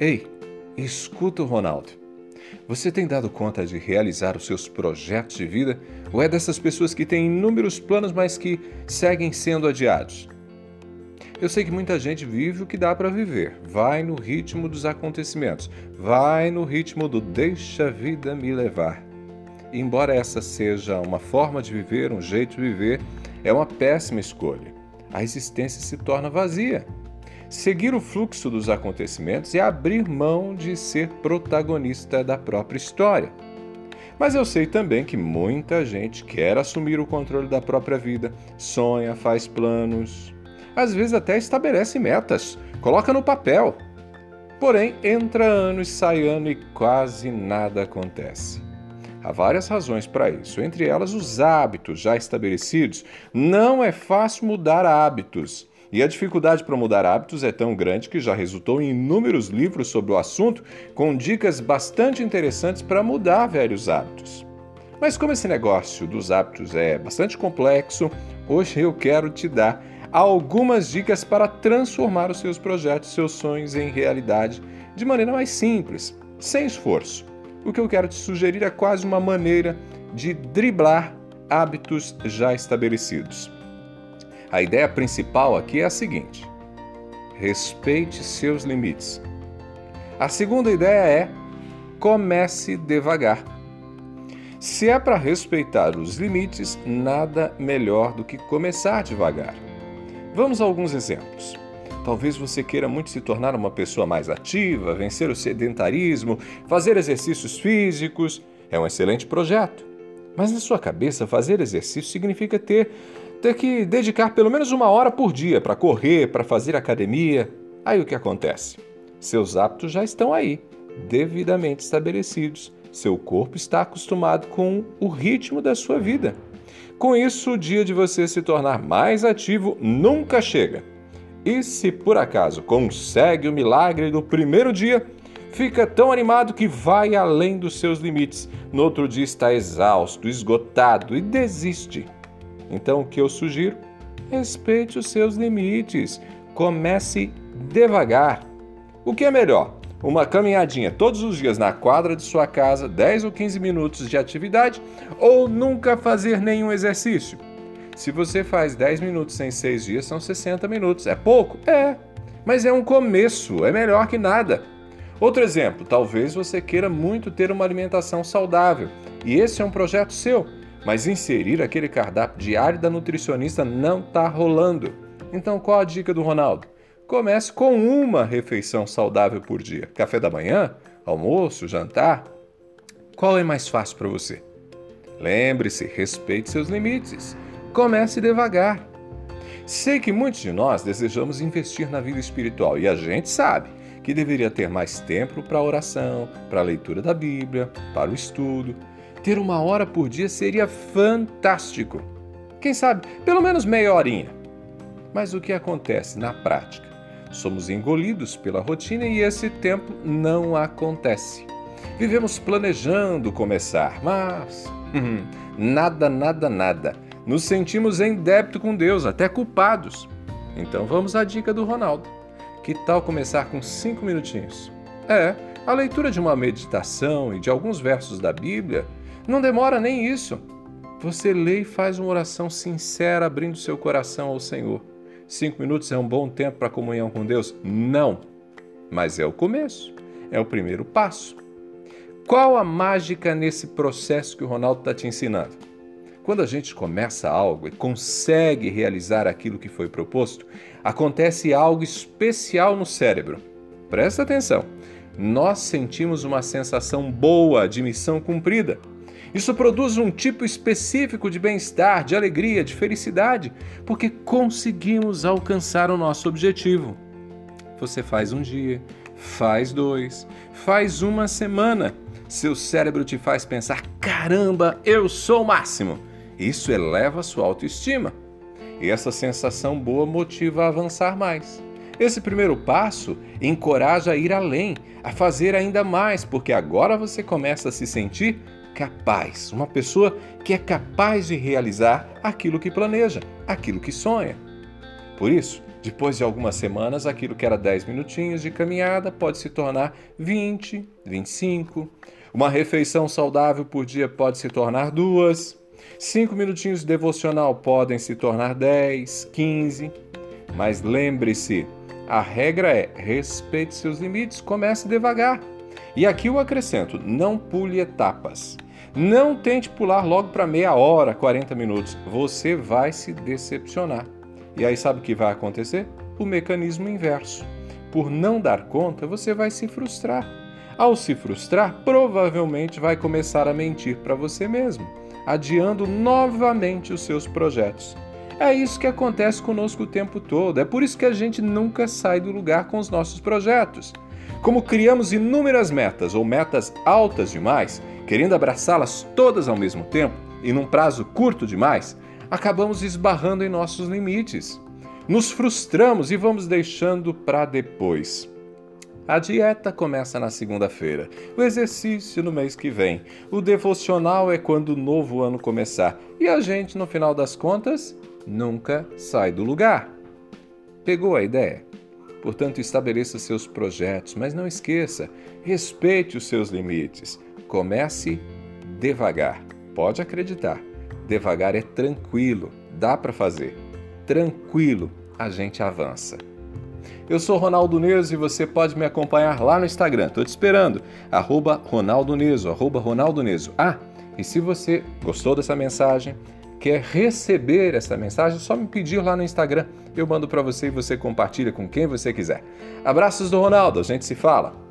Ei, escuta o Ronaldo. Você tem dado conta de realizar os seus projetos de vida ou é dessas pessoas que têm inúmeros planos, mas que seguem sendo adiados? Eu sei que muita gente vive o que dá para viver, vai no ritmo dos acontecimentos, vai no ritmo do deixa a vida me levar. E embora essa seja uma forma de viver, um jeito de viver, é uma péssima escolha. A existência se torna vazia. Seguir o fluxo dos acontecimentos é abrir mão de ser protagonista da própria história. Mas eu sei também que muita gente quer assumir o controle da própria vida, sonha, faz planos, às vezes até estabelece metas, coloca no papel. Porém, entra ano e sai ano e quase nada acontece. Há várias razões para isso, entre elas os hábitos já estabelecidos. Não é fácil mudar hábitos. E a dificuldade para mudar hábitos é tão grande que já resultou em inúmeros livros sobre o assunto, com dicas bastante interessantes para mudar velhos hábitos. Mas como esse negócio dos hábitos é bastante complexo, hoje eu quero te dar algumas dicas para transformar os seus projetos, seus sonhos em realidade de maneira mais simples, sem esforço. O que eu quero te sugerir é quase uma maneira de driblar hábitos já estabelecidos. A ideia principal aqui é a seguinte: respeite seus limites. A segunda ideia é comece devagar. Se é para respeitar os limites, nada melhor do que começar devagar. Vamos a alguns exemplos. Talvez você queira muito se tornar uma pessoa mais ativa, vencer o sedentarismo, fazer exercícios físicos. É um excelente projeto. Mas na sua cabeça, fazer exercício significa ter ter que dedicar pelo menos uma hora por dia para correr, para fazer academia. Aí o que acontece? Seus hábitos já estão aí, devidamente estabelecidos. Seu corpo está acostumado com o ritmo da sua vida. Com isso, o dia de você se tornar mais ativo nunca chega. E se por acaso consegue o milagre do primeiro dia, fica tão animado que vai além dos seus limites. No outro dia está exausto, esgotado e desiste. Então, o que eu sugiro? Respeite os seus limites. Comece devagar. O que é melhor? Uma caminhadinha todos os dias na quadra de sua casa, 10 ou 15 minutos de atividade, ou nunca fazer nenhum exercício? Se você faz 10 minutos em 6 dias, são 60 minutos. É pouco? É. Mas é um começo, é melhor que nada. Outro exemplo, talvez você queira muito ter uma alimentação saudável e esse é um projeto seu mas inserir aquele cardápio diário da nutricionista não está rolando. Então qual a dica do Ronaldo? Comece com uma refeição saudável por dia: café da manhã, almoço, jantar. Qual é mais fácil para você? Lembre-se, respeite seus limites. Comece devagar. Sei que muitos de nós desejamos investir na vida espiritual e a gente sabe que deveria ter mais tempo para oração, para a leitura da Bíblia, para o estudo. Ter uma hora por dia seria fantástico. Quem sabe, pelo menos meia horinha. Mas o que acontece na prática? Somos engolidos pela rotina e esse tempo não acontece. Vivemos planejando começar, mas hum, nada, nada, nada. Nos sentimos em débito com Deus, até culpados. Então vamos à dica do Ronaldo. Que tal começar com cinco minutinhos? É, a leitura de uma meditação e de alguns versos da Bíblia não demora nem isso. Você lê e faz uma oração sincera, abrindo seu coração ao Senhor. Cinco minutos é um bom tempo para comunhão com Deus? Não. Mas é o começo, é o primeiro passo. Qual a mágica nesse processo que o Ronaldo está te ensinando? Quando a gente começa algo e consegue realizar aquilo que foi proposto, acontece algo especial no cérebro. Presta atenção. Nós sentimos uma sensação boa de missão cumprida. Isso produz um tipo específico de bem-estar, de alegria, de felicidade, porque conseguimos alcançar o nosso objetivo. Você faz um dia, faz dois, faz uma semana. Seu cérebro te faz pensar: caramba, eu sou o máximo. Isso eleva sua autoestima. E essa sensação boa motiva a avançar mais. Esse primeiro passo encoraja a ir além, a fazer ainda mais, porque agora você começa a se sentir capaz, uma pessoa que é capaz de realizar aquilo que planeja, aquilo que sonha. Por isso, depois de algumas semanas, aquilo que era 10 minutinhos de caminhada pode se tornar 20, 25. Uma refeição saudável por dia pode se tornar duas. Cinco minutinhos de devocional podem se tornar 10, 15. Mas lembre-se, a regra é respeite seus limites, comece devagar. E aqui eu acrescento: não pule etapas. Não tente pular logo para meia hora, 40 minutos. Você vai se decepcionar. E aí sabe o que vai acontecer? O mecanismo inverso. Por não dar conta, você vai se frustrar. Ao se frustrar, provavelmente vai começar a mentir para você mesmo, adiando novamente os seus projetos. É isso que acontece conosco o tempo todo. É por isso que a gente nunca sai do lugar com os nossos projetos. Como criamos inúmeras metas ou metas altas demais, querendo abraçá-las todas ao mesmo tempo e num prazo curto demais, acabamos esbarrando em nossos limites. Nos frustramos e vamos deixando para depois. A dieta começa na segunda-feira, o exercício no mês que vem, o devocional é quando o novo ano começar e a gente, no final das contas, nunca sai do lugar. Pegou a ideia? Portanto, estabeleça seus projetos, mas não esqueça, respeite os seus limites. Comece devagar. Pode acreditar. Devagar é tranquilo, dá para fazer. Tranquilo, a gente avança. Eu sou Ronaldo Neso e você pode me acompanhar lá no Instagram. Estou te esperando. Arroba Ronaldo Neso, arroba Ronaldo Neso. Ah, e se você gostou dessa mensagem, quer receber essa mensagem, só me pedir lá no Instagram. Eu mando para você e você compartilha com quem você quiser. Abraços do Ronaldo, a gente se fala.